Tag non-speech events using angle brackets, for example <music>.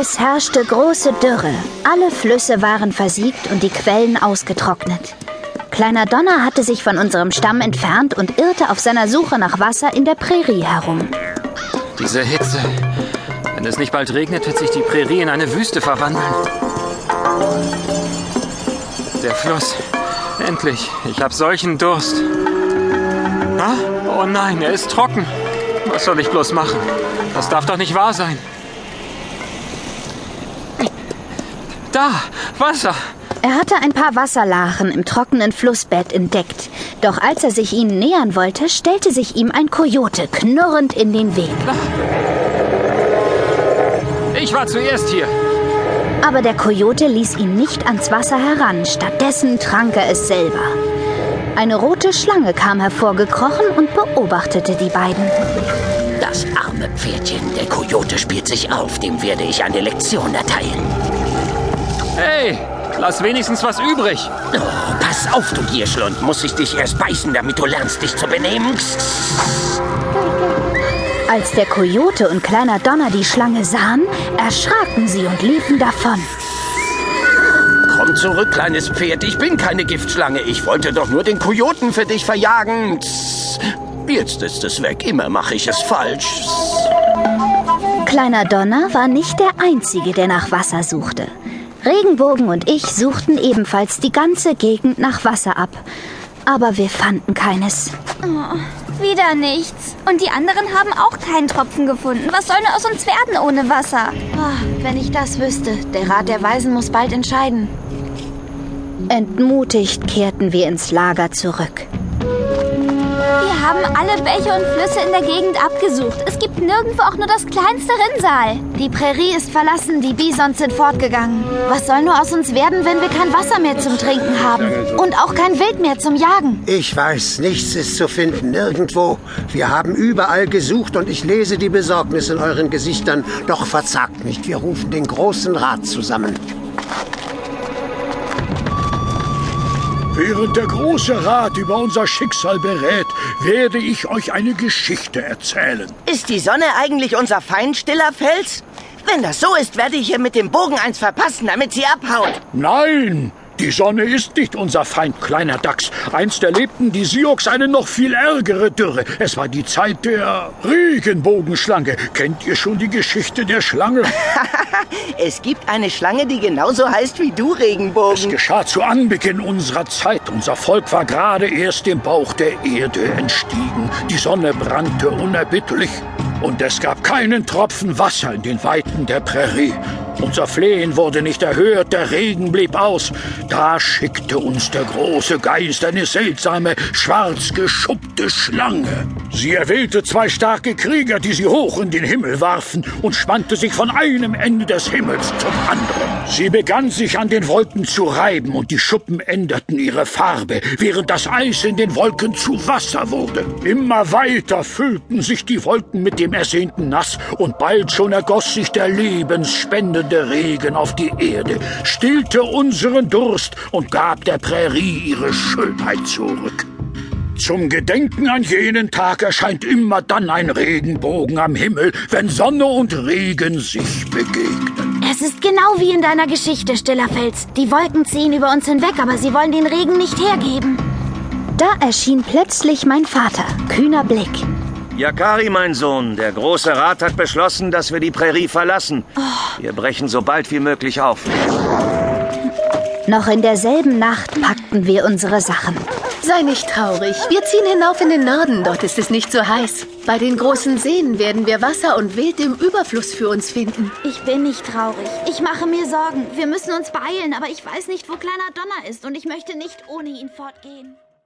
Es herrschte große Dürre. Alle Flüsse waren versiegt und die Quellen ausgetrocknet. Kleiner Donner hatte sich von unserem Stamm entfernt und irrte auf seiner Suche nach Wasser in der Prärie herum. Diese Hitze. Wenn es nicht bald regnet, wird sich die Prärie in eine Wüste verwandeln. Der Fluss. Endlich. Ich habe solchen Durst. Ah? Oh nein, er ist trocken. Was soll ich bloß machen? Das darf doch nicht wahr sein. Da, Wasser. Er hatte ein paar Wasserlachen im trockenen Flussbett entdeckt. Doch als er sich ihnen nähern wollte, stellte sich ihm ein Kojote knurrend in den Weg. Ich war zuerst hier. Aber der Kojote ließ ihn nicht ans Wasser heran, stattdessen trank er es selber. Eine rote Schlange kam hervorgekrochen und beobachtete die beiden. Das arme Pferdchen, der Kojote spielt sich auf, dem werde ich eine Lektion erteilen. Hey, lass wenigstens was übrig. Oh, pass auf, du Gierschlund, muss ich dich erst beißen, damit du lernst, dich zu benehmen? Als der Kojote und kleiner Donner die Schlange sahen, erschraken sie und liefen davon. Komm zurück, kleines Pferd. Ich bin keine Giftschlange. Ich wollte doch nur den Kojoten für dich verjagen. Jetzt ist es weg. Immer mache ich es falsch. Kleiner Donner war nicht der Einzige, der nach Wasser suchte. Regenbogen und ich suchten ebenfalls die ganze Gegend nach Wasser ab. Aber wir fanden keines. Oh, wieder nichts. Und die anderen haben auch keinen Tropfen gefunden. Was soll nur aus uns werden ohne Wasser? Oh, wenn ich das wüsste. Der Rat der Weisen muss bald entscheiden. Entmutigt kehrten wir ins Lager zurück. Wir haben alle Bäche und Flüsse in der Gegend abgesucht. Es gibt nirgendwo auch nur das kleinste Rinnsal. Die Prärie ist verlassen, die Bisons sind fortgegangen. Was soll nur aus uns werden, wenn wir kein Wasser mehr zum Trinken haben? Und auch kein Wild mehr zum Jagen? Ich weiß, nichts ist zu finden, nirgendwo. Wir haben überall gesucht und ich lese die Besorgnis in euren Gesichtern. Doch verzagt nicht, wir rufen den großen Rat zusammen. Während der große Rat über unser Schicksal berät, werde ich euch eine Geschichte erzählen. Ist die Sonne eigentlich unser Feind, stiller Fels? Wenn das so ist, werde ich ihr mit dem Bogen eins verpassen, damit sie abhaut. Nein, die Sonne ist nicht unser Feind, kleiner Dachs. Einst erlebten die Sioux eine noch viel ärgere Dürre. Es war die Zeit der Regenbogenschlange. Kennt ihr schon die Geschichte der Schlange? <laughs> es gibt eine Schlange, die genauso heißt wie du, Regenbogen. Es geschah zu Anbeginn unserer Zeit. Unser Volk war gerade erst dem Bauch der Erde entstiegen. Die Sonne brannte unerbittlich. Und es gab keinen Tropfen Wasser in den Weiten der Prärie. Unser Flehen wurde nicht erhört, der Regen blieb aus. Da schickte uns der große Geist eine seltsame, schwarz geschuppte Schlange. Sie erwählte zwei starke Krieger, die sie hoch in den Himmel warfen und spannte sich von einem Ende des Himmels zum anderen. Sie begann sich an den Wolken zu reiben und die Schuppen änderten ihre Farbe, während das Eis in den Wolken zu Wasser wurde. Immer weiter füllten sich die Wolken mit dem ersehnten Nass und bald schon ergoss sich der lebensspendende Regen auf die Erde, stillte unseren Durst und gab der Prärie ihre Schönheit zurück. Zum Gedenken an jenen Tag erscheint immer dann ein Regenbogen am Himmel, wenn Sonne und Regen sich begegnen. Es ist genau wie in deiner Geschichte, stiller Fels. Die Wolken ziehen über uns hinweg, aber sie wollen den Regen nicht hergeben. Da erschien plötzlich mein Vater, kühner Blick. Yakari, mein Sohn, der große Rat hat beschlossen, dass wir die Prärie verlassen. Oh. Wir brechen so bald wie möglich auf. Noch in derselben Nacht packten wir unsere Sachen. Sei nicht traurig. Wir ziehen hinauf in den Norden. Dort ist es nicht so heiß. Bei den großen Seen werden wir Wasser und Wild im Überfluss für uns finden. Ich bin nicht traurig. Ich mache mir Sorgen. Wir müssen uns beeilen, aber ich weiß nicht, wo kleiner Donner ist und ich möchte nicht ohne ihn fortgehen.